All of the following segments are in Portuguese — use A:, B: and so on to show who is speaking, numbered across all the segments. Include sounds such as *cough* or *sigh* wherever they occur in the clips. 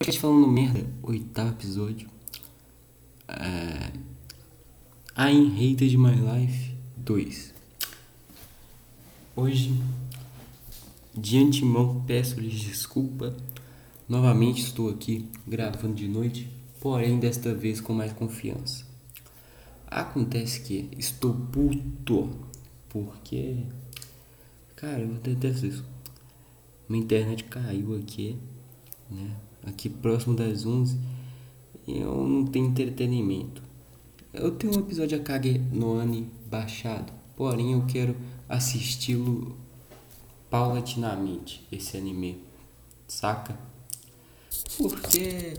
A: podcast falando merda, oitavo episódio. É... I'm Hated My Life 2. Hoje, de antemão, peço-lhes desculpa. Novamente estou aqui gravando de noite, porém desta vez com mais confiança. Acontece que estou puto, porque. Cara, eu detesto isso. Minha internet caiu aqui, né? Aqui próximo das 11 e eu não tenho entretenimento. Eu tenho um episódio a Kage no Ani baixado, porém eu quero assisti-lo paulatinamente, esse anime, saca? Porque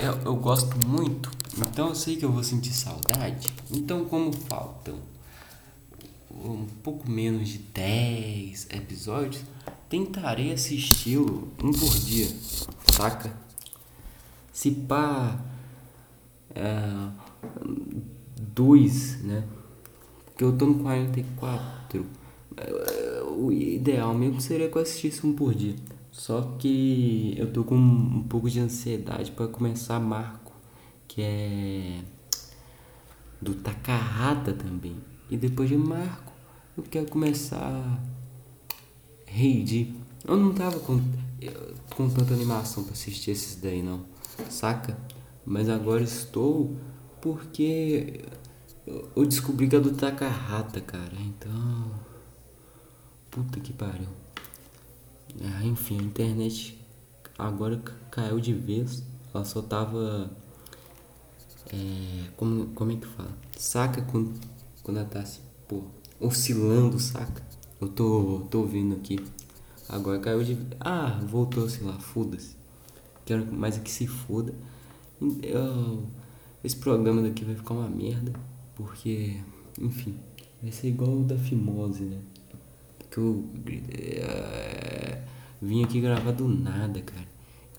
A: eu, eu gosto muito, então eu sei que eu vou sentir saudade. Então, como faltam um pouco menos de 10 episódios, tentarei assisti-lo um por dia, saca? Se pá. É, dois, né? Porque eu tô no 44. O ideal mesmo seria que eu assistisse um por dia. Só que eu tô com um pouco de ansiedade para começar Marco, que é do Takahata também. E depois de Marco, eu quero começar Heidi. Eu não tava com, com tanta animação para assistir esses daí não, saca? Mas agora estou porque eu descobri que é do Takahata, cara. Então, puta que pariu. Ah, enfim, a internet agora caiu de vez. Ela só tava é, como, como é que fala? Saca quando, quando ela tá assim, pô, oscilando, saca? Eu tô, tô ouvindo aqui. Agora caiu de. Ah, voltou, sei lá, foda-se. Quero mais é que se foda. Eu, esse programa daqui vai ficar uma merda. Porque, enfim, vai ser igual o da Fimose, né? Que eu é, vim aqui gravar do nada, cara.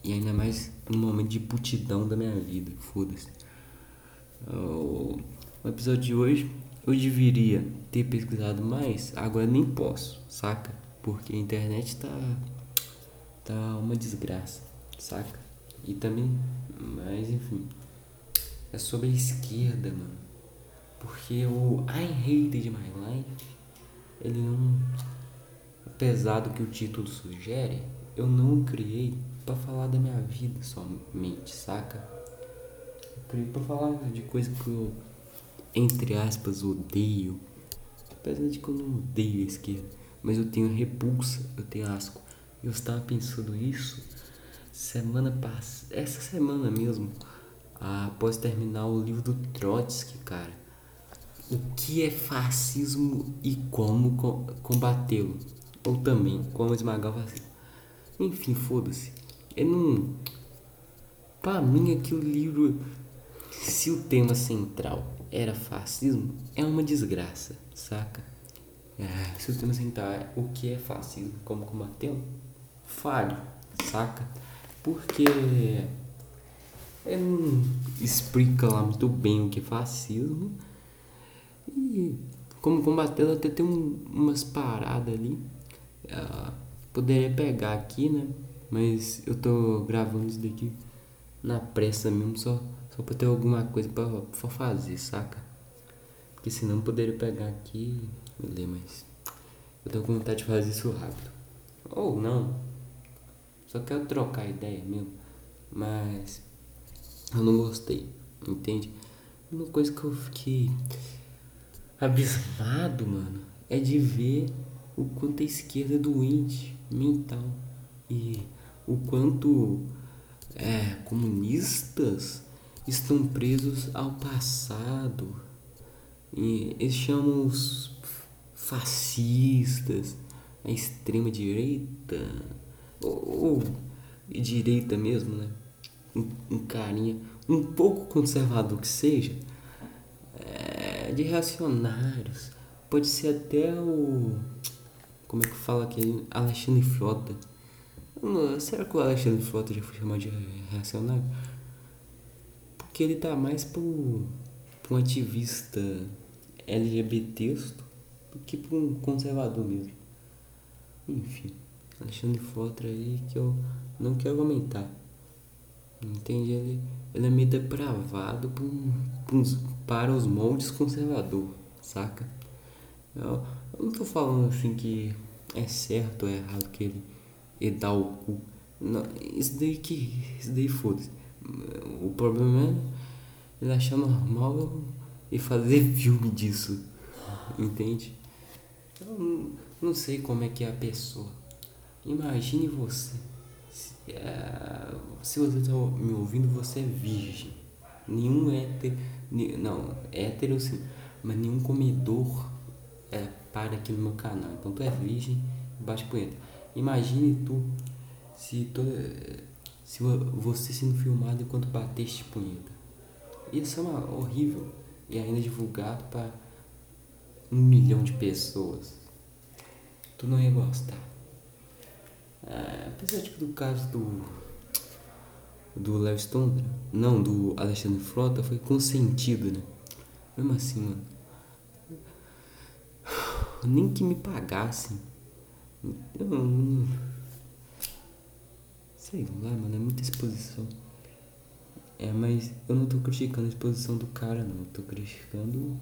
A: E ainda mais num momento de putidão da minha vida. Foda-se. O episódio de hoje eu deveria ter pesquisado mais, agora nem posso, saca? Porque a internet tá tá uma desgraça, saca? E também, mas enfim, é sobre a esquerda, mano. Porque o I Hated My Life, ele não apesar do que o título sugere, eu não criei para falar da minha vida somente, saca? Eu criei para falar de coisa que eu entre aspas, odeio. Apesar de que eu não odeio a esquerda, mas eu tenho repulsa, eu tenho asco. Eu estava pensando isso semana passada, essa semana mesmo, após terminar o livro do Trotsky, cara. O que é fascismo e como combatê-lo? Ou também como esmagar o fascismo. Enfim, foda-se. Eu não. Pra mim, aquele livro, se o tema central era fascismo, é uma desgraça, saca? É, se central é o que é fascismo, como combatê-lo, falho, saca? Porque ele não explica lá muito bem o que é fascismo e como combatê-lo até tem um, umas paradas ali. Uh, poderia pegar aqui, né? Mas eu tô gravando isso daqui na pressa mesmo, só só pra ter alguma coisa pra, pra fazer, saca? Porque senão eu poderia pegar aqui e ler, mas eu tô com vontade de fazer isso rápido. Ou não. Só quero trocar ideia mesmo. Mas eu não gostei, entende? Uma coisa que eu fiquei abismado, mano, é de ver o quanto a esquerda é doente mental e o quanto é, comunistas estão presos ao passado. E eles chamam os fascistas, a extrema direita, ou, ou direita mesmo, né? Um, um, carinha um pouco conservador que seja, é, de reacionários. Pode ser até o. Como é que fala aquele? Alexandre Frota. Será que o Alexandre Frota já foi chamado de reacionário? Que ele tá mais pro, pro ativista LGBT do que pro um conservador mesmo. Enfim, Alexandre Fotra aí que eu não quero comentar. Entende? Ele, ele é meio depravado pra pra uns- para os moldes conservador, saca? Eu, eu não tô falando assim que é certo ou é errado que ele, ele dá o cu. Não, isso daí que. Isso daí foda-se. O problema é ele achar normal e fazer filme disso. Entende? Eu não, sei como é que é a pessoa. Imagine você. Se, é, se você está me ouvindo, você é virgem. Nenhum hétero. Não, hétero sim. Mas nenhum comedor é, para aqui no meu canal. Então tu é virgem bate punheta. Imagine tu se toda. Se vo- você sendo filmado enquanto bateste punheta. Ia ser uma, horrível. E ainda divulgado para um milhão de pessoas. Tu não ia gostar. É, apesar de que do caso do. Do Léo Stondra, não, do Alexandre Frota, foi consentido, né? Mesmo assim, mano. *sighs* Nem que me pagassem. Eu não. Sei lá, mano, é muita exposição. É, mas eu não tô criticando a exposição do cara, não. Eu tô criticando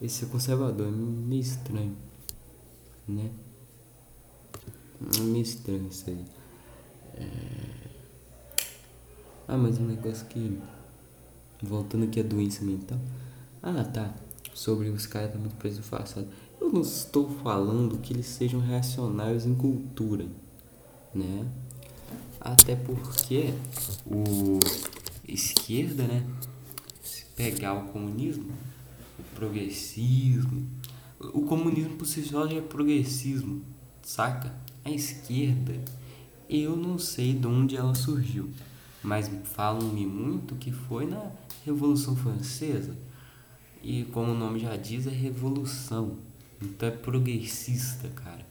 A: esse conservador. É meio estranho, né? É meio estranho isso aí. É... Ah, mas um negócio que. Voltando aqui à doença mental. Ah, tá. Sobre os caras estar muito presos no passado. Eu não estou falando que eles sejam reacionários em cultura, né? Até porque o esquerda, né? Se pegar o comunismo, o progressismo, o comunismo por si só já é progressismo, saca? A esquerda, eu não sei de onde ela surgiu, mas falam-me muito que foi na Revolução Francesa. E como o nome já diz, é revolução. Então é progressista, cara.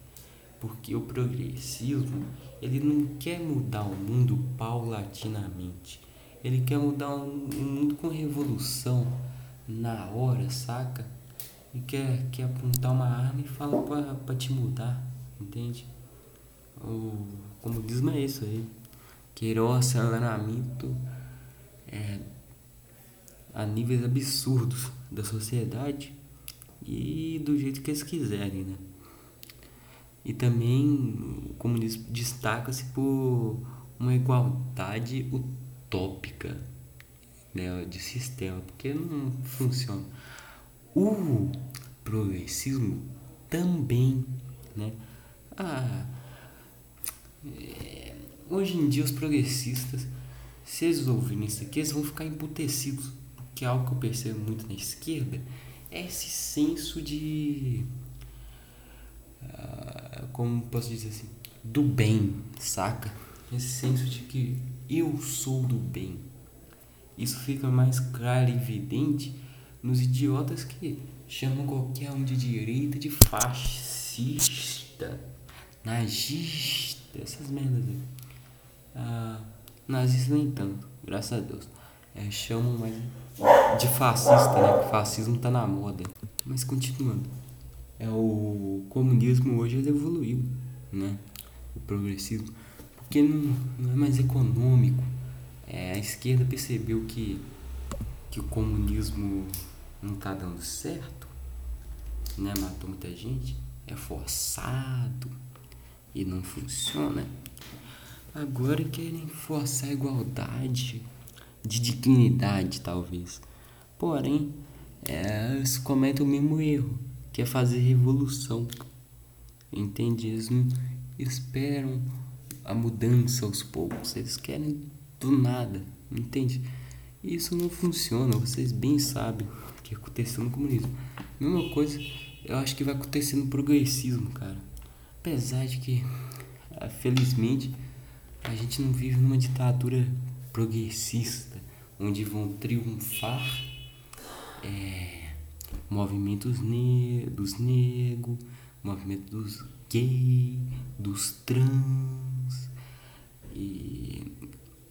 A: Porque o progressismo, ele não quer mudar o mundo paulatinamente. Ele quer mudar um, um mundo com revolução na hora, saca? E quer, quer apontar uma arma e fala pra, pra te mudar, entende? O comunismo é isso aí. Querer um aceleramento é, a níveis absurdos da sociedade e do jeito que eles quiserem, né? E também o comunismo destaca-se por uma igualdade utópica né, de sistema, porque não funciona. O progressismo também, né? Ah, é, hoje em dia os progressistas, se eles ouvirem isso aqui, eles vão ficar emputecidos, porque é algo que eu percebo muito na esquerda é esse senso de ah, como posso dizer assim, do bem, saca? Esse senso de que eu sou do bem. Isso fica mais claro e evidente nos idiotas que chamam qualquer um de direita de fascista, nazista, essas merdas aí. Ah, nazista nem tanto, graças a Deus. É, chamam mais de fascista, né? Que fascismo tá na moda. Mas continuando é o comunismo hoje ele evoluiu, né? O progressismo, porque não, não é mais econômico. É, a esquerda percebeu que, que o comunismo não tá dando certo, né? Matou muita gente, é forçado e não funciona. Agora querem forçar a igualdade de dignidade, talvez. Porém, eles cometem o mesmo erro que é fazer revolução. Entende? Eles não esperam a mudança aos poucos. Eles querem do nada. Entende? Isso não funciona. Vocês bem sabem o que aconteceu no comunismo. Mesma coisa, eu acho que vai acontecer no progressismo, cara. Apesar de que, ah, felizmente, a gente não vive numa ditadura progressista, onde vão triunfar. É, movimentos ne dos negros, movimento dos gay, dos trans e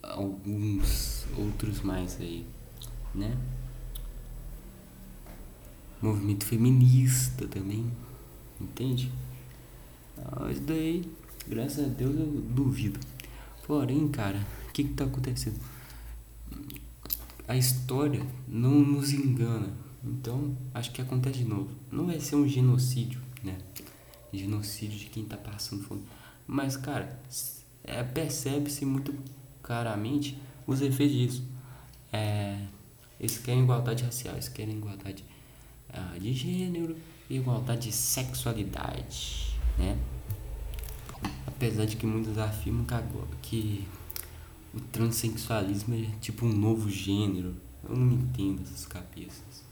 A: alguns outros mais aí, né? Movimento feminista também, entende? Mas daí, graças a Deus, eu duvido. Porém, cara, o que que tá acontecendo? a história não nos engana. Então, acho que acontece de novo. Não vai ser um genocídio, né? Genocídio de quem tá passando fome. Mas, cara, é, percebe-se muito claramente os efeitos disso. É, eles querem igualdade racial, eles querem igualdade uh, de gênero, igualdade de sexualidade, né? Apesar de que muitos afirmam que o transexualismo é tipo um novo gênero. Eu não entendo essas cabeças.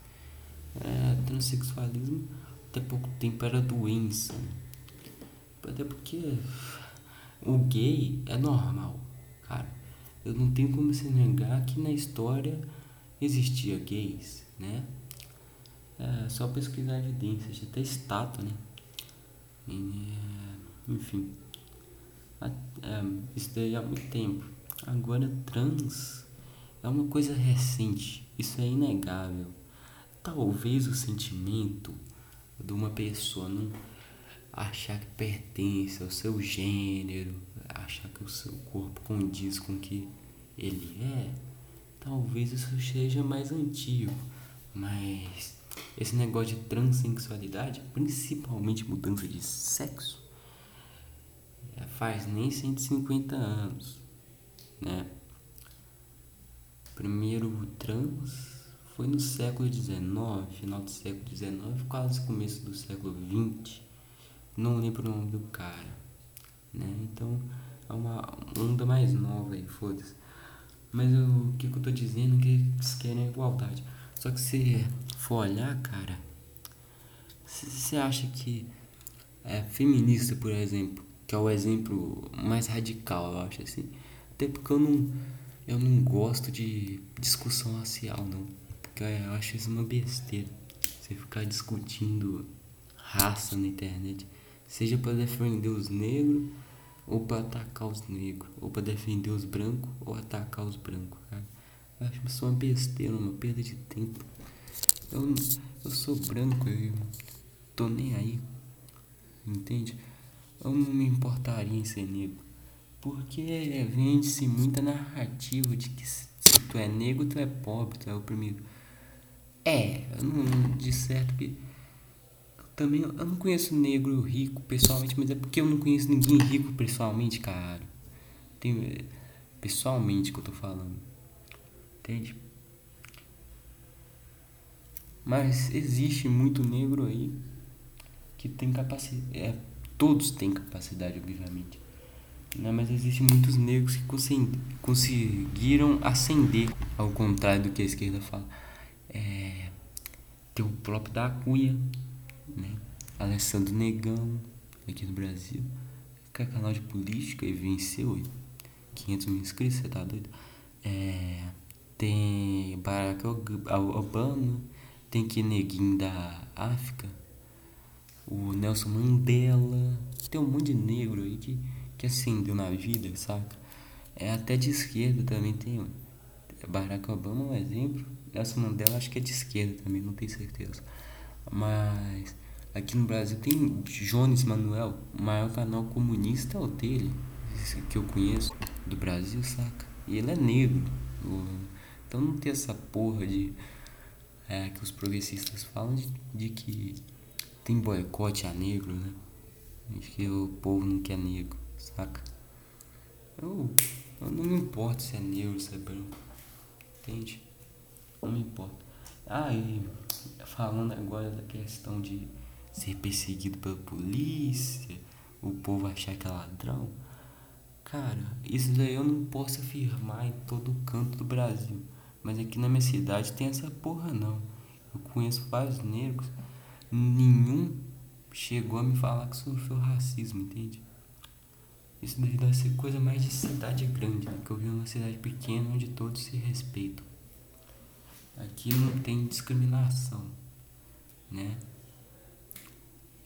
A: É, transexualismo até pouco tempo era doença. Até porque o gay é normal, cara. Eu não tenho como se negar que na história existia gays, né? É só pesquisar evidências, até estátua, né? É, enfim, é, isso daí há muito tempo. Agora, trans é uma coisa recente, isso é inegável. Talvez o sentimento de uma pessoa não achar que pertence ao seu gênero, achar que o seu corpo condiz com o que ele é, talvez isso seja mais antigo, mas esse negócio de transexualidade, principalmente mudança de sexo, é, faz nem 150 anos, né? Primeiro trans foi no século XIX, final do século XIX, quase começo do século XX. Não lembro o nome do cara, né? Então é uma onda mais nova aí, foda-se. Mas o que, que eu tô dizendo é que eles querem igualdade. Só que se for olhar, cara, você acha que é feminista, por exemplo, que é o exemplo mais radical, eu acho assim. Até porque eu não, eu não gosto de discussão racial, não. Porque eu acho isso uma besteira. Você ficar discutindo raça na internet. Seja para defender os negros ou para atacar os negros. Ou para defender os brancos ou atacar os brancos, cara. Eu acho isso uma besteira, uma perda de tempo. Eu, eu sou branco, eu tô nem aí. Entende? Eu não me importaria em ser negro. Porque vende-se muita narrativa de que se tu é negro, tu é pobre, tu é oprimido. É, eu não, de certo que. Também eu não conheço negro rico pessoalmente, mas é porque eu não conheço ninguém rico pessoalmente, cara. Tem, pessoalmente que eu tô falando. Entende? Mas existe muito negro aí que tem capacidade. É, todos têm capacidade, obviamente. Né? Mas existem muitos negros que conseguiram ascender, ao contrário do que a esquerda fala. É, tem o próprio da Cunha, né? Alessandro Negão, aqui no Brasil, que é canal de política e venceu 500 mil inscritos, você tá doido? É, tem Barack Obama, tem que neguinho da África, o Nelson Mandela, tem um monte de negro aí que, que acendeu na vida, saca? É até de esquerda também tem. Barack Obama é um exemplo. Nelson Mandela acho que é de esquerda também, não tenho certeza. Mas aqui no Brasil tem Jones Manuel, o maior canal comunista é o dele, que eu conheço, do Brasil, saca? E ele é negro. Então não tem essa porra de é, que os progressistas falam de, de, que tem boicote a negro, né? De que o povo não quer negro, saca? Eu, eu não me importo se é negro, se é entende? Não me importa. Ah, e falando agora da questão de ser perseguido pela polícia, o povo achar que é ladrão. Cara, isso daí eu não posso afirmar em todo canto do Brasil. Mas aqui na minha cidade tem essa porra não. Eu conheço vários negros, nenhum chegou a me falar que sofreu racismo, entende? Isso daí deve ser coisa mais de cidade grande, né? que eu vi uma cidade pequena onde todos se respeitam. Aqui não tem discriminação, né?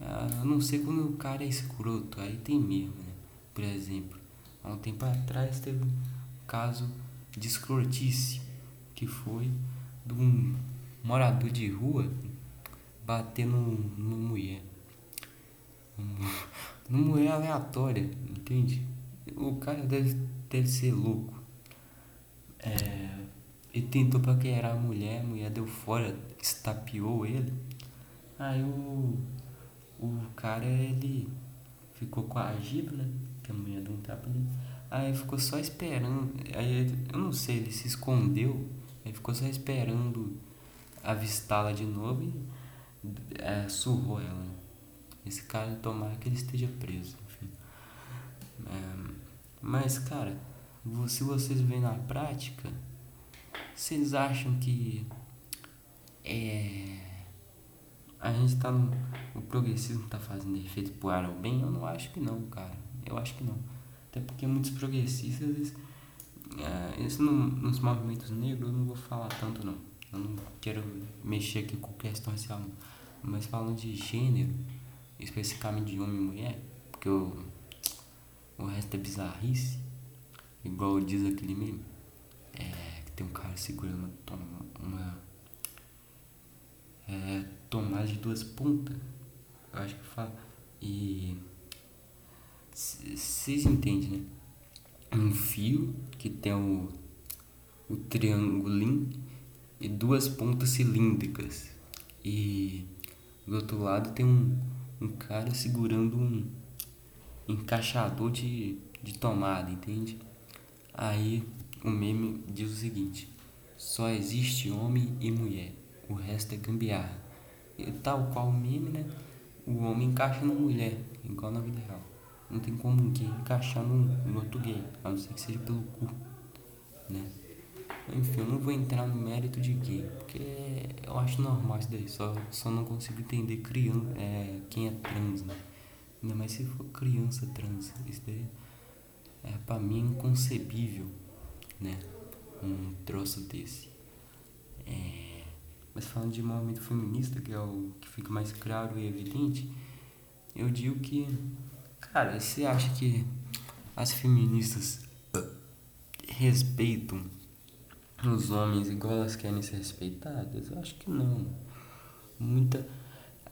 A: A não ser quando o cara é escroto, aí tem mesmo, né? Por exemplo, há um tempo atrás teve um caso de escrotice que foi de um morador de rua batendo numa mulher. *laughs* Numa mulher aleatória, entende? O cara deve, deve ser louco. É, Ele tentou paquerar a mulher, a mulher deu fora, estapeou ele. Aí o, o cara, ele ficou coagido, né? Que a mulher deu um tapa ali. Aí ficou só esperando. Aí eu não sei, ele se escondeu. Aí ficou só esperando avistá-la de novo e é, surrou ela. Né? Esse cara, tomara que ele esteja preso. Enfim. É, mas, cara, se vocês veem na prática, vocês acham que é, a gente tá no. O progressismo tá fazendo efeito para o bem? Eu não acho que não, cara. Eu acho que não. Até porque muitos progressistas, eles, é, eles não, nos movimentos negros, eu não vou falar tanto não. Eu não quero mexer aqui com questão racial. Mas falando de gênero, especificamente de homem e mulher, porque o, o resto é bizarrice, igual diz aquele meme, é, tem um cara segurando uma, uma é, tomada de duas pontas, eu acho que fala, e vocês entendem, né? Um fio que tem o, o triângulo e duas pontas cilíndricas. E do outro lado tem um, um cara segurando um encaixador de, de tomada, entende? Aí o meme diz o seguinte: só existe homem e mulher, o resto é gambiarra. E tal qual o meme, né? O homem encaixa na mulher, igual na vida real. Não tem como um gay encaixar no, no outro gay, a não ser que seja pelo cu, né? Enfim, eu não vou entrar no mérito de gay, porque eu acho normal isso daí, só, só não consigo entender criança, é, quem é trans, né? Ainda mais se for criança trans, isso daí é pra mim inconcebível, né? Um troço desse. É, mas falando de movimento feminista, que é o que fica mais claro e evidente, eu digo que Cara, você acha que as feministas respeitam os homens igual elas querem ser respeitadas? Eu acho que não. Muita.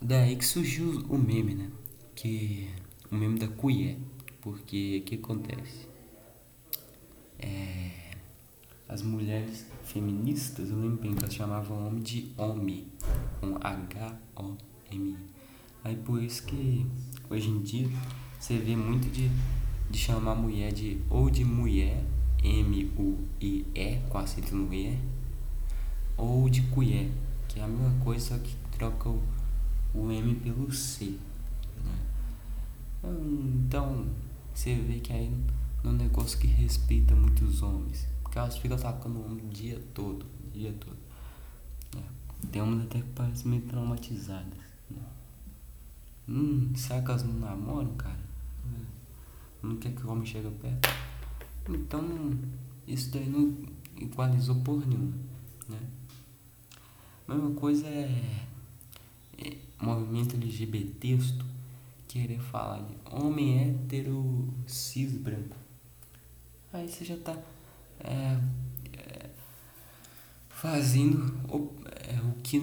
A: Daí que surgiu o meme, né? Que. O meme da colher. Porque o que acontece? É. As mulheres feministas, eu lembro bem que elas chamavam homem de homem. Com H-O-M-I. Aí por isso que hoje em dia você vê muito de, de chamar mulher de ou de mulher, M-U-I-E, com acento no E, ou de colher, que é a mesma coisa, só que troca o, o M pelo C. Né? Então, você vê que aí é um negócio que respeita muitos homens, porque elas ficam atacando o homem o dia todo, o dia todo. É. Tem homens até que parecem meio traumatizadas. Né? Hum, será que elas não namoram, cara? não quer que o homem chegue perto. Então, isso daí não igualizou por nenhuma, né? A mesma coisa é, é movimento LGBT querer falar de homem hétero cis branco. Aí você já tá é, é, fazendo o, é, o que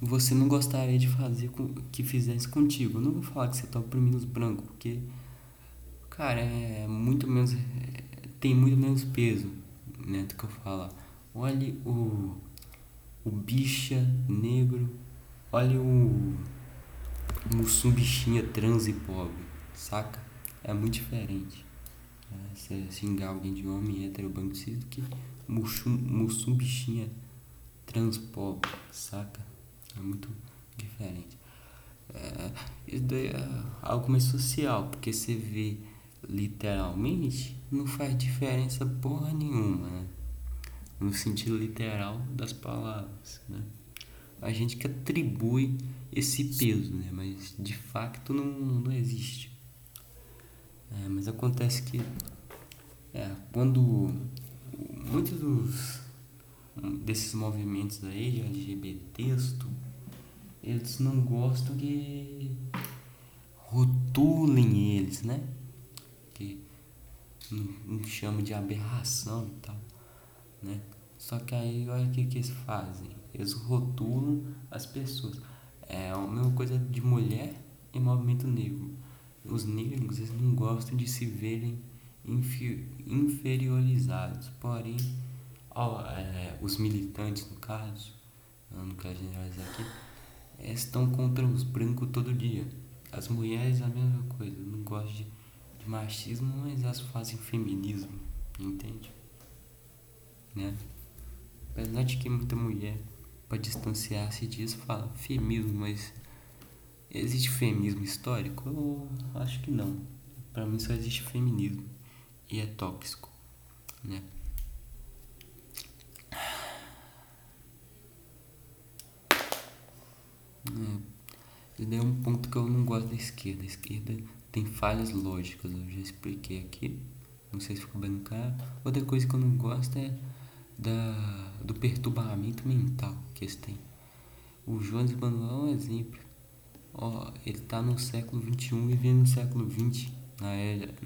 A: você não gostaria de fazer com, que fizesse contigo. Eu não vou falar que você tá oprimindo os brancos, porque Cara, é muito menos. Tem muito menos peso, né? Do que eu falar. Olha o. O bicha negro. Olha o. Mussum bichinha trans e pobre. Saca? É muito diferente. Você xingar alguém de homem hétero banco do que mussum, bichinha trans pobre. Saca? É muito diferente. É, isso daí é algo mais social, porque você vê literalmente, não faz diferença porra nenhuma, né? No sentido literal das palavras, né? A gente que atribui esse peso, né? Mas de facto não, não existe. É, mas acontece que é, quando muitos dos desses movimentos aí de LGBT eles não gostam que rotulem eles, né? que não, chama de aberração e tal, né? Só que aí olha o que, que eles fazem, eles rotulam as pessoas. É a mesma coisa de mulher e movimento negro. Os negros eles não gostam de se verem inferiorizados, porém ó, é, os militantes, no caso, não quero generalizar aqui, estão contra os brancos todo dia. As mulheres a mesma coisa, não gosto de, de machismo, mas elas fazem feminismo, entende? Né? Apesar de que muita mulher, para distanciar-se disso, fala feminismo, mas existe feminismo histórico? Eu acho que não. Para mim só existe feminismo e é tóxico, né? É. Esse é um ponto que eu não gosto da esquerda. A esquerda tem falhas lógicas, eu já expliquei aqui. Não sei se ficou bem claro. Outra coisa que eu não gosto é da, do perturbamento mental que eles têm. O Jones Manuel é um exemplo. Ó, ele tá no século XXI vivendo no século XX, na,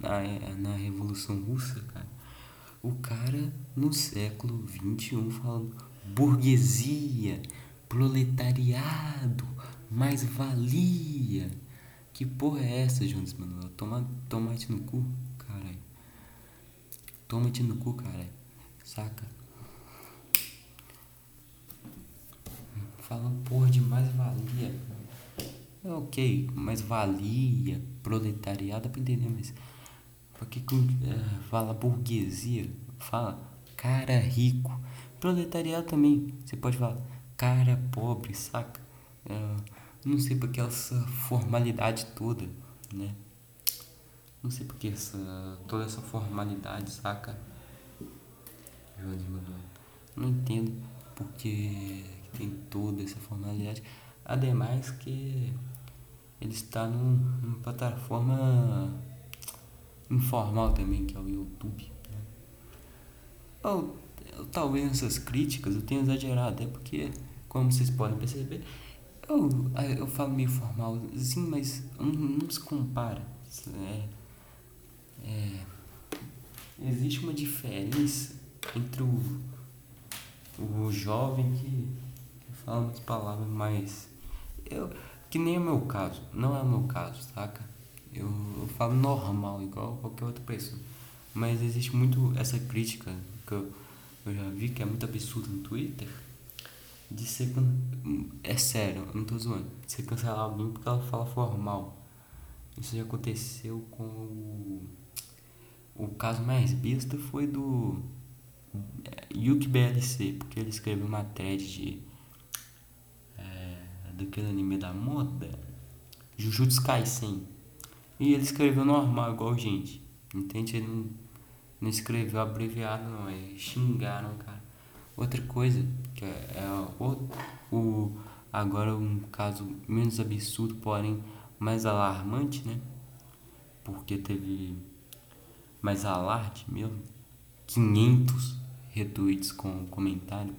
A: na, na Revolução Russa, cara. O cara no século XXI falando burguesia, proletariado, mais valia. Que porra é essa, Jones Manuel? Toma, tomate no cu, caralho. Tomate no cu, caralho. Saca? Falando porra de mais valia. É ok, mais valia, proletariado, pra entender, mas. Por que, uh, fala burguesia? Fala cara rico. Proletariado também. Você pode falar cara pobre, saca? Uh, não sei porque essa formalidade toda, né? Não sei porque essa, toda essa formalidade, saca? Não entendo porque tem toda essa formalidade. Ademais que ele está num, numa plataforma informal também, que é o YouTube. Né? Ou, talvez essas críticas eu tenha exagerado, é porque, como vocês podem perceber, eu, eu falo meio formal, sim, mas não, não se compara. É, é, existe uma diferença entre o, o jovem que, que fala umas palavras mais. Eu, que nem é o meu caso, não é o meu caso, saca? Eu, eu falo normal, igual qualquer outra pessoa. Mas existe muito essa crítica que eu, eu já vi que é muito absurdo no Twitter de ser. É sério, eu não tô zoando. De ser cancelar alguém porque ela fala formal. Isso já aconteceu com o. O caso mais besta foi do. Yuki BLC, porque ele escreveu uma thread de. Daquele anime da moda. Jujutsu Kaisen. E ele escreveu normal, igual gente. Entende? Ele não, não escreveu abreviado, não. É xingaram, cara. Outra coisa, que é, é o, o, agora um caso menos absurdo, porém mais alarmante, né? Porque teve mais alarde mesmo. 500 retweets com comentário,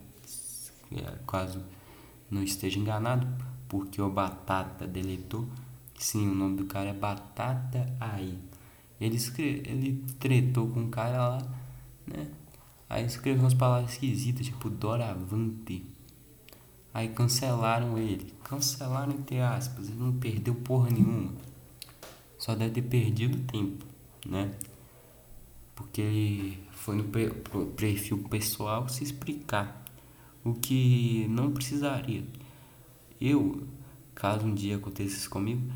A: é, não esteja enganado, porque o Batata deletou. Sim, o nome do cara é Batata Aí. Ele, escreve, ele tretou com um cara lá, né? Aí escreveu umas palavras esquisitas, tipo Doravante. Aí cancelaram ele. Cancelaram entre aspas. Ele não perdeu porra nenhuma. Só deve ter perdido tempo, né? Porque ele foi no perfil pessoal se explicar. O que não precisaria. Eu, caso um dia aconteça isso comigo,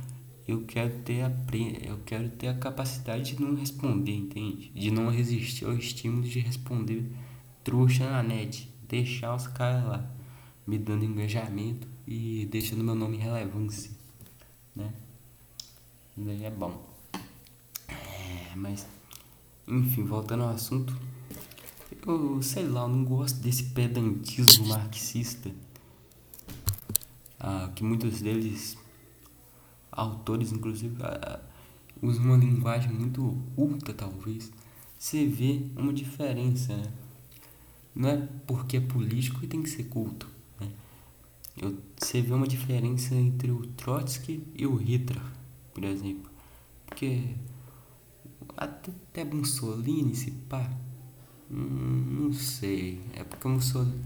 A: eu quero ter a eu quero ter a capacidade de não responder, entende? De não resistir ao estímulo de responder trouxa na net, deixar os caras lá me dando engajamento e deixando meu nome relevância, né? Daí é bom. É, mas enfim, voltando ao assunto, eu sei lá, eu não gosto desse pedantismo marxista. Ah, que muitos deles autores, inclusive, usam uma linguagem muito culta, talvez, você vê uma diferença, né? Não é porque é político que tem que ser culto, né? Eu, você vê uma diferença entre o Trotsky e o Hitler, por exemplo. Porque até, até Mussolini, se pá, hum, não sei. É porque o Mussolini,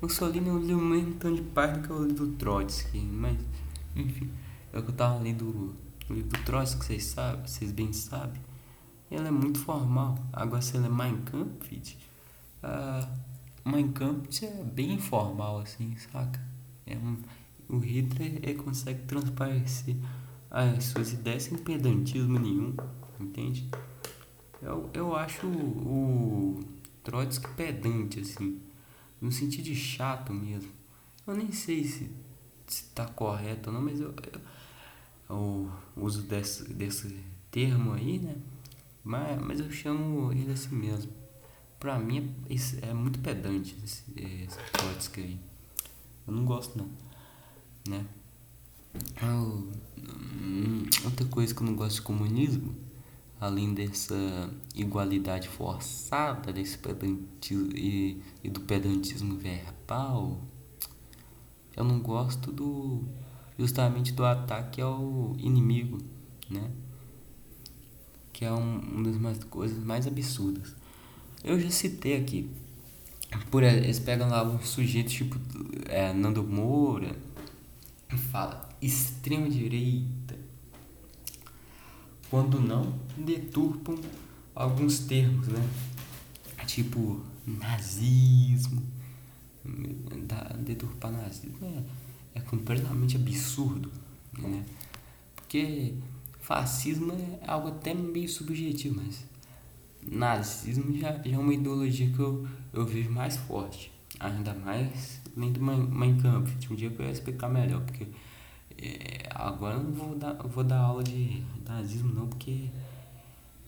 A: Mussolini eu li o mesmo tanto de página que eu li do Trotsky, mas, enfim. É o que eu tava lendo o livro do Trotsky, vocês sabem, vocês bem sabem. Ele é muito formal. Agora se ele é Mein Kampf, ah, Minecraft é bem informal, assim, saca? É um, o Hitler ele consegue transparecer as suas ideias sem pedantismo nenhum, entende? Eu, eu acho o, Trotsky pedante, assim, no sentido de chato mesmo. Eu nem sei se, se tá correto ou não, mas eu, eu, eu uso desse, desse termo aí, né? Mas, mas eu chamo ele assim mesmo. Pra mim é, é muito pedante esse, esse Trotsky aí. Eu não gosto não, né? Eu, hum, outra coisa que eu não gosto de comunismo, além dessa igualdade forçada desse pedantismo e, e do pedantismo verbal, eu não gosto do justamente do ataque ao inimigo, né? Que é um, uma das coisas mais absurdas. Eu já citei aqui. Por eles pegam lá um sujeito tipo é, Nando Moura e fala extrema direita. Quando não, deturpam alguns termos, né? Tipo nazismo. Deturpar nazismo é, é completamente absurdo, né? Porque fascismo é algo até meio subjetivo, mas nazismo já, já é uma ideologia que eu, eu vejo mais forte. Ainda mais além do Mein Kampf. Um dia eu ia explicar melhor, porque é, agora eu não vou dar, vou dar aula de nazismo não, porque,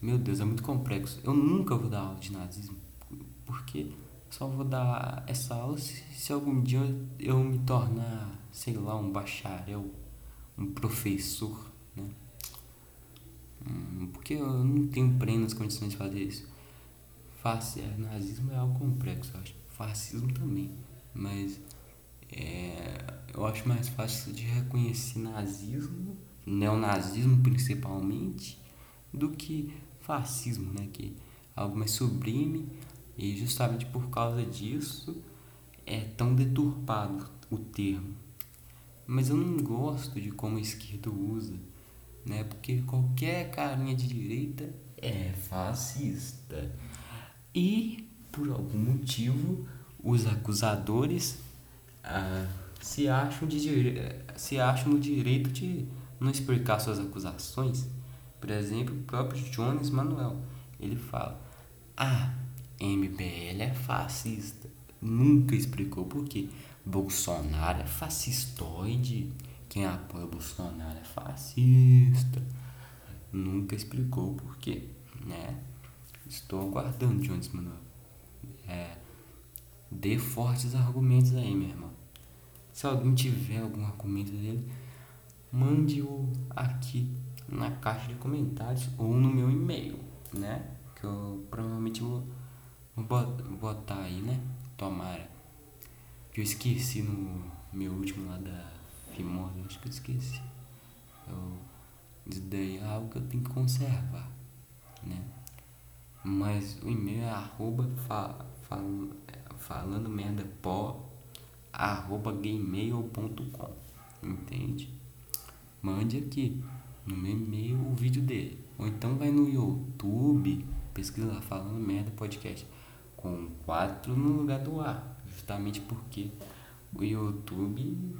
A: meu Deus, é muito complexo. Eu nunca vou dar aula de nazismo, porque só vou dar essa aula se, se algum dia eu me tornar, sei lá, um bacharel, um professor, né? Hum, porque eu não tenho plenas condições de fazer isso. Face, é, nazismo é algo complexo, eu acho. Fascismo também. Mas é, eu acho mais fácil de reconhecer nazismo, neonazismo principalmente, do que fascismo, né? Que algo mais sublime e justamente por causa disso é tão deturpado o termo. Mas eu não gosto de como a esquerda usa né? Porque qualquer carinha de direita é fascista. E por algum motivo os acusadores ah, se acham de se acham no direito de não explicar suas acusações. Por exemplo, o próprio Jones Manuel, ele fala: "Ah, MBL é fascista". Nunca explicou por quê. Bolsonaro é fascistoide quem apoia Bolsonaro é fascista. Nunca explicou o porquê, né? Estou aguardando, Jones Manuel. É, dê fortes argumentos aí, meu irmão. Se alguém tiver algum argumento dele, mande-o aqui na caixa de comentários ou no meu e-mail, né? Que eu provavelmente vou, botar aí, né? Tomara. Que eu esqueci no meu último lá da Fimose, acho que eu esqueci. Eu, é algo que eu tenho que conservar, né? Mas o e-mail é arroba fa, falando merda pó arroba gmail.com entende? Mande aqui no meu e-mail o vídeo dele. Ou então vai no YouTube, pesquisa lá falando merda podcast. Com quatro no lugar do A. Justamente porque o YouTube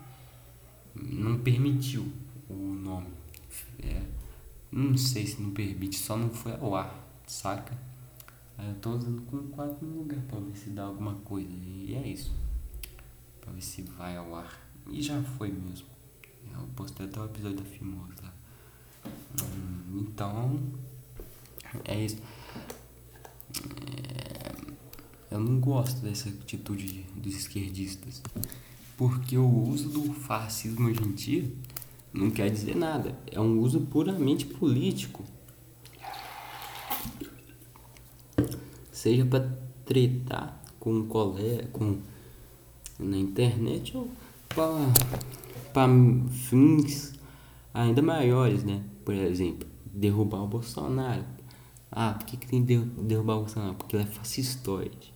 A: não permitiu o nome. É, não sei se não permite, só não foi ao ar, saca? Aí eu tô usando com quatro no lugar pra ver se dá alguma coisa. E é isso. Pra ver se vai ao ar. E já foi mesmo. Eu postei até o episódio da Fimosa lá. Hum, então, é isso. É, eu não gosto dessa atitude dos esquerdistas. Porque o uso do fascismo hoje em dia não quer dizer nada. É um uso puramente político. Seja para tretar com um colega, com na internet ou para fins ainda maiores, né? Por exemplo, derrubar o Bolsonaro. Ah, por que, que tem que derrubar o Bolsonaro? Porque ele é fascistoide.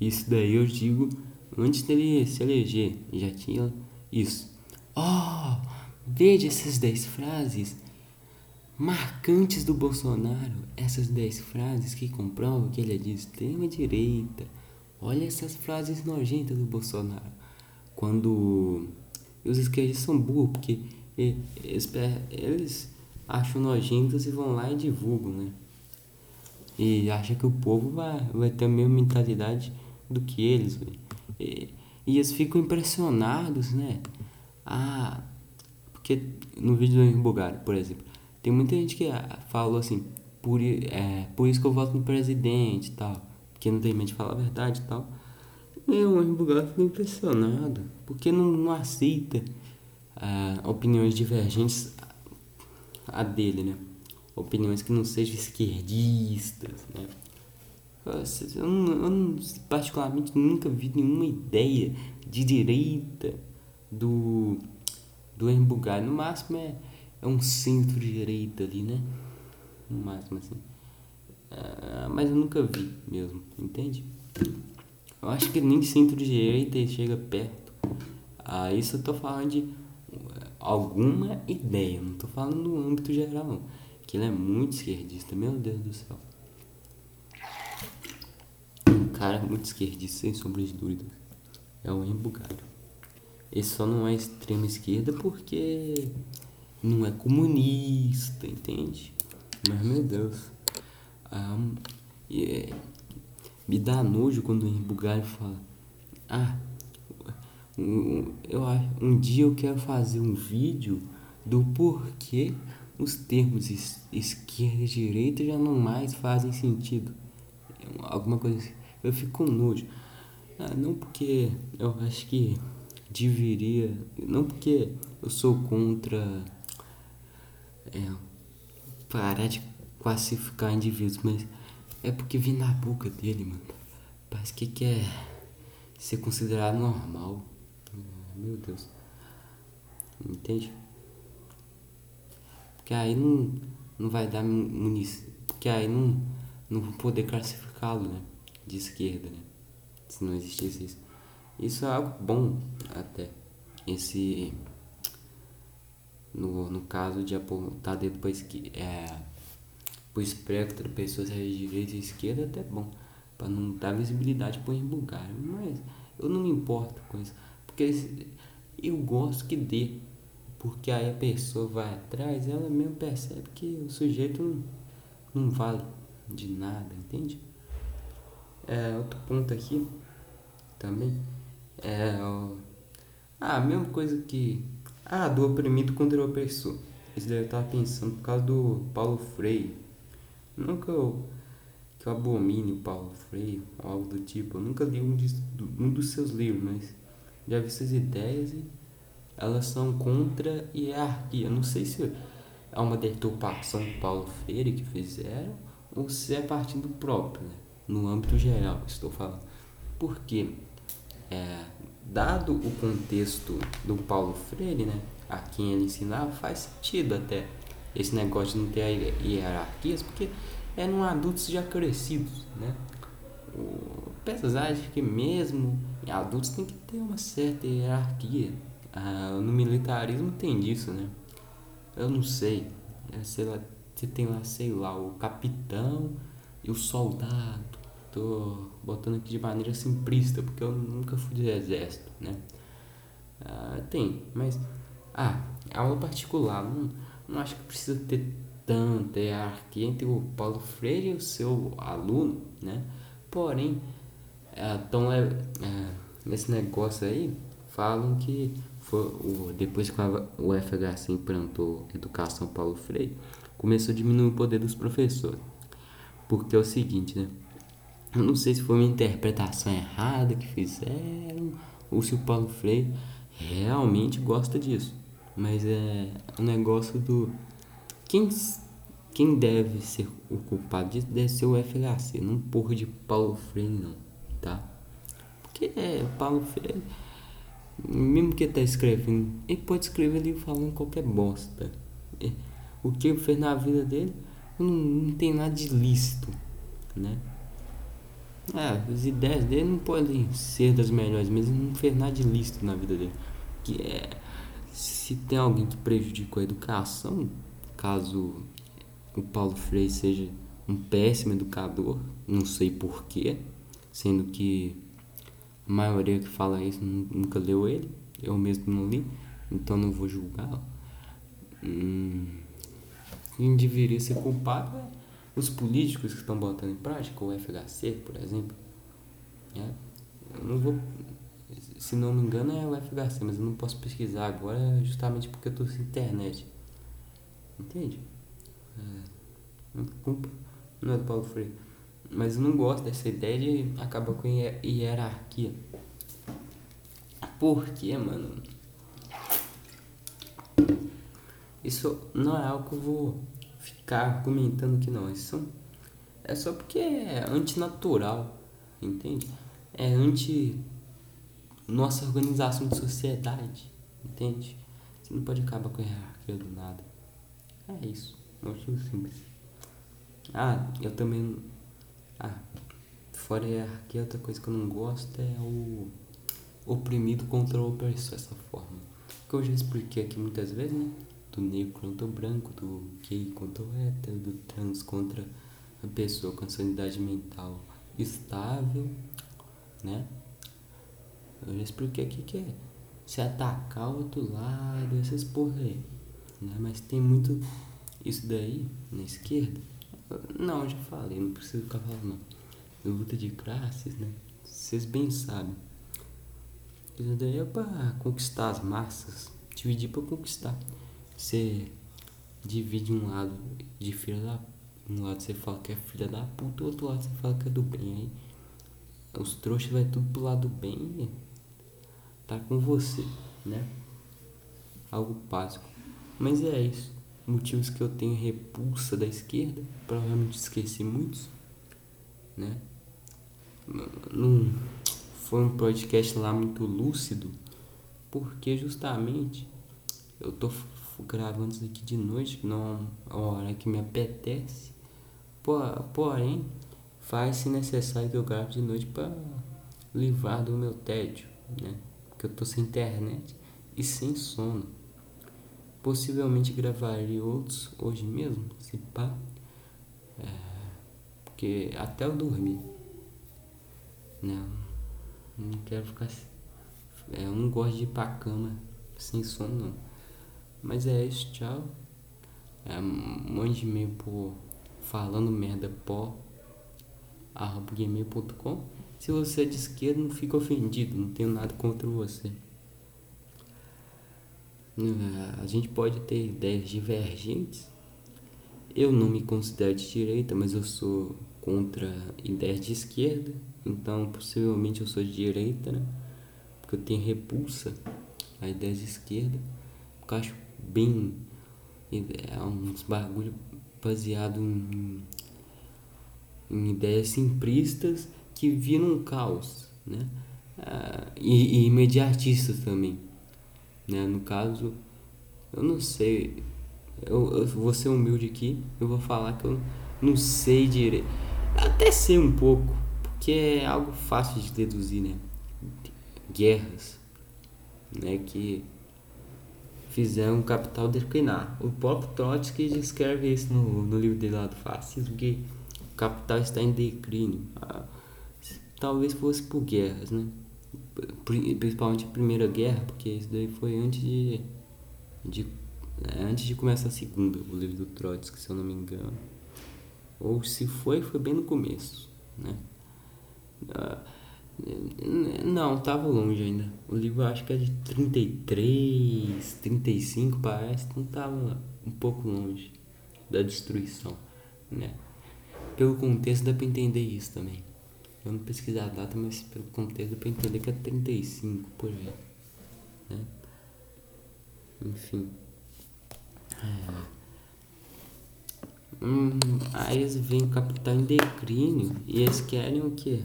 A: Isso daí eu digo antes dele se eleger, já tinha isso. Oh, veja essas 10 frases marcantes do Bolsonaro, essas 10 frases que comprovam que ele é de extrema direita. Olha essas frases nojentas do Bolsonaro. Quando os esquerdistas são burros, porque eles, acham nojentos e vão lá e divulgam, né? E acha que o povo vai, vai ter a mesma mentalidade do que eles, e, e eles ficam impressionados, né? Ah, porque no vídeo do Henrique Bugalho, por exemplo, tem muita gente que falou assim, por, é, por isso que eu voto no presidente e tal, porque não tem mente de falar a verdade e tal. E o Bugalho fica impressionado, porque não, não aceita ah, opiniões divergentes a dele, né? Opiniões que não sejam esquerdistas, né? Eu, não, eu particularmente nunca vi nenhuma ideia de direita do do Embugai. No máximo é, é um centro-direita ali, né? No máximo assim. Uh, mas eu nunca vi mesmo, entende? Eu acho que nem centro-direita chega perto. Ah, isso eu tô falando de alguma ideia, não tô falando no âmbito geral, não. Que ele é muito esquerdista, meu Deus do céu. Um cara muito esquerdista, sem sombra de dúvida. É o Embugalho. Ele só não é extrema esquerda porque não é comunista, entende? Mas meu Deus. Um, yeah. Me dá nojo quando o Embugalho fala. Ah, eu acho, um dia eu quero fazer um vídeo do porquê os termos esquerda e direita já não mais fazem sentido. Alguma coisa assim. Eu fico com nojo. Ah, não porque eu acho que deveria. Não porque eu sou contra é, parar de classificar indivíduos, mas é porque vem na boca dele, mano. Parece que quer ser considerado normal. Meu Deus. Entende? Porque aí não, não vai dar munição. Porque aí não, não vou poder classificá-lo, né? De esquerda, né? Se não existisse isso. Isso é algo bom até. Esse. No, no caso de apontar depois que é o espectro pessoas de direita e esquerda até bom para não dar visibilidade para o lugar mas eu não me importo com isso porque eu gosto que dê. Porque aí a pessoa vai atrás, ela mesmo percebe que o sujeito não, não vale de nada, entende? É, outro ponto aqui também é ó, ah, a mesma coisa que ah, do oprimido contra o opressor. Isso daí eu tava pensando por causa do Paulo Freire. Nunca eu, que eu abomine o Paulo Freire algo do tipo. Eu nunca li um, de, um dos seus livros, mas já vi essas ideias e elas são contra hierarquia. Não sei se é uma deturpação do Paulo Freire que fizeram ou se é partindo próprio, né? no âmbito geral estou falando. Porque, é, dado o contexto do Paulo Freire, né, a quem ele ensinava, faz sentido até esse negócio de não ter hierarquias, porque eram adultos já crescidos, né? Apesar de que mesmo em adultos tem que ter uma certa hierarquia. Ah, no militarismo tem disso, né? Eu não sei. É, sei lá, você tem lá, sei lá, o capitão e o soldado. Tô botando aqui de maneira simplista, porque eu nunca fui do exército, né? Ah, tem, mas... Ah, aula particular, não, não acho que precisa ter tanta hierarquia entre o Paulo Freire e o seu aluno, né? Porém, então é, é, nesse negócio aí, falam que foi o, depois que o FHC implantou Educação Paulo Freire, começou a diminuir o poder dos professores. Porque é o seguinte, né? Eu não sei se foi uma interpretação errada que fizeram, ou se o Paulo Freire realmente gosta disso. Mas é o um negócio do. Quem, quem deve ser o culpado disso deve ser o FHC, não porra de Paulo Freire, não, tá? Porque é, Paulo Freire mesmo que ele tá escrevendo, ele pode escrever ali falando qualquer bosta. É, o que ele fez na vida dele não, não tem nada de lícito, né? É, as ideias dele não podem ser das melhores, mas ele não fez nada de na vida dele. Que é, se tem alguém que prejudicou a educação, caso o Paulo Freire seja um péssimo educador, não sei porquê, sendo que a maioria que fala isso nunca leu ele, eu mesmo não li, então não vou julgá-lo. Hum, quem deveria ser culpado é os políticos que estão botando em prática, o FHC, por exemplo. É, eu não vou. Se não me engano é o FHC, mas eu não posso pesquisar agora justamente porque eu estou sem internet. Entende? É, culpa não é do Paulo Freire. Mas eu não gosto dessa ideia de acabar com hierarquia. Por quê, mano? Isso não é algo que eu vou ficar argumentando que não. Isso é só porque é antinatural, entende? É anti nossa organização de sociedade, entende? Você não pode acabar com a hierarquia do nada. É isso, motivo simples. Ah, eu também. Ah, fora a hierarquia, outra coisa que eu não gosto é o oprimido contra o opressor, essa forma. Que eu já expliquei aqui muitas vezes, né? Do negro contra o branco, do gay contra o hétero, do trans contra a pessoa com sanidade mental estável, né? Eu já expliquei aqui que é se atacar o outro lado, essas porra aí. Né? Mas tem muito isso daí na esquerda. Não, já falei, não preciso ficar falando não. Luta de classes, né? Vocês bem sabem. Isso daí é pra conquistar as massas. Dividir pra conquistar. Você divide um lado de filha da um lado você fala que é filha da puta, o outro lado você fala que é do bem. Aí os trouxas vai tudo pro lado do bem. Tá com você, né? Algo básico. Mas é isso. Motivos que eu tenho repulsa da esquerda. Provavelmente esqueci muitos. Né? Não foi um podcast lá muito lúcido. Porque justamente eu tô gravando isso aqui de noite, não é a hora que me apetece. Porém, faz-se necessário que eu grave de noite para livrar do meu tédio, né? Porque eu tô sem internet e sem sono. Possivelmente gravaria outros hoje mesmo, se pá. É, porque até eu dormir. Não, não quero ficar. É, eu não gosto de ir pra cama sem sono, não. Mas é isso, tchau. É, mande e-mail por falando merda pó gmail.com se você é de esquerda não fica ofendido não tenho nada contra você. A gente pode ter ideias divergentes. Eu não me considero de direita mas eu sou contra ideias de esquerda. Então possivelmente eu sou de direita né? Porque eu tenho repulsa a ideias de esquerda. Porque eu acho bem é uns bagulho baseado em, em ideias simplistas que viram um caos, né? Ah, e, e imediatistas também, né? No caso, eu não sei, eu, eu vou ser humilde aqui, eu vou falar que eu não sei direito, até sei um pouco, porque é algo fácil de deduzir, né? Guerras, né? Que fizeram o capital declinar. O próprio Trotsky descreve isso no, no livro dele lá do fascismo, que o capital está em declínio. Ah, talvez fosse por guerras, né? Principalmente a Primeira Guerra, porque isso daí foi antes de, de é, antes de começar a Segunda, o livro do Trotsky, se eu não me engano. Ou se foi, foi bem no começo, né? Uh, não, tava longe ainda. O livro acho que é de 33, 35 parece, então tava um pouco longe da destruição, né? Pelo contexto dá pra entender isso também. Eu não pesquisei a data, mas pelo contexto dá pra entender que é 35 por aí, né? Enfim. É. Hum, aí eles veem o capital em declínio e eles querem o quê?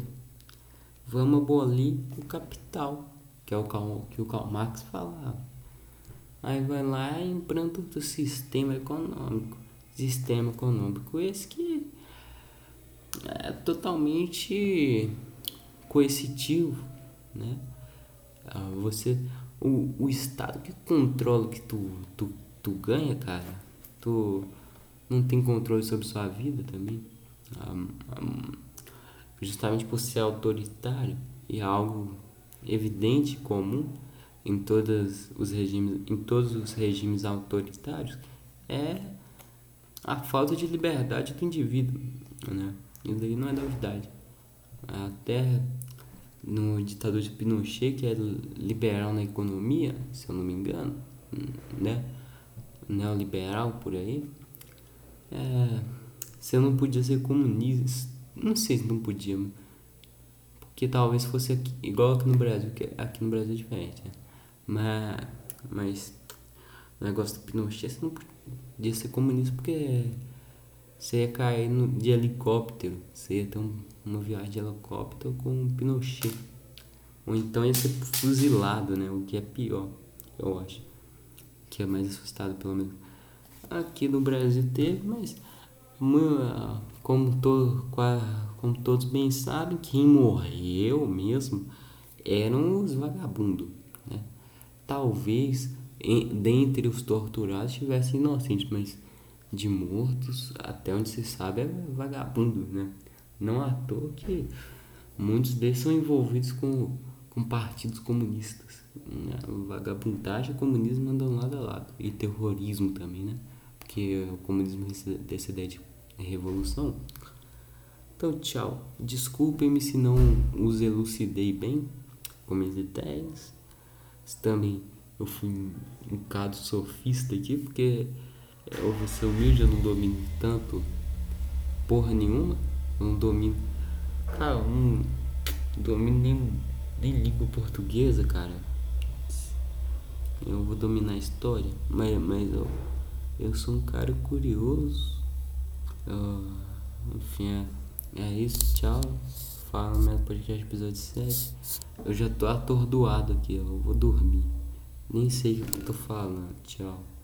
A: Vamos abolir o capital, que é o que o Karl Marx falava. Aí vai lá e implanta o sistema econômico. Sistema econômico esse que é totalmente coercitivo, né? Ah, você, o, o Estado que controla o que tu, tu, tu ganha, cara, tu não tem controle sobre sua vida também. Um, ah, um, ah, justamente por ser autoritário e algo evidente comum em todos os regimes, em todos os regimes autoritários é a falta de liberdade do indivíduo, né? Isso daí não é novidade. Até no ditador de Pinochet, que é liberal na economia, se eu não me engano, né? Neoliberal por aí, é, você não podia ser comunista. Não sei se não podia, porque talvez fosse aqui, igual aqui no Brasil, que aqui no Brasil é diferente, né? Mas, mas o negócio do Pinochet você não podia ser comunista porque você ia cair no, de helicóptero. Você ia ter um, uma viagem de helicóptero com um Pinochet. Ou então ia ser fuzilado, né? O que é pior, eu acho. Que é mais assustado, pelo menos. Aqui no Brasil teve, mas como, to, como todos bem sabem, quem morreu mesmo eram os vagabundos. Né? Talvez em, dentre os torturados tivessem inocentes, mas de mortos, até onde se sabe, é vagabundo, né? Não à toa que muitos deles são envolvidos com, com partidos comunistas. Né? Vagabundagem e comunismo andam lado a lado. E terrorismo também, né? Porque o comunismo ideia de revolução. Então, tchau. Desculpem-me se não os elucidei bem com minhas ideias. Também eu fui um bocado sofista aqui, porque eu vou ser humilde, eu não domino tanto porra nenhuma. Eu não domino. Cara, eu não domino nem, nem língua portuguesa, cara. Eu vou dominar a história, mas, mas eu, eu sou um cara curioso. Uh, enfim, é, é isso, tchau. Fala no podcast episódio 7. Eu já tô atordoado aqui, eu vou dormir. Nem sei o que eu tô falando. Tchau.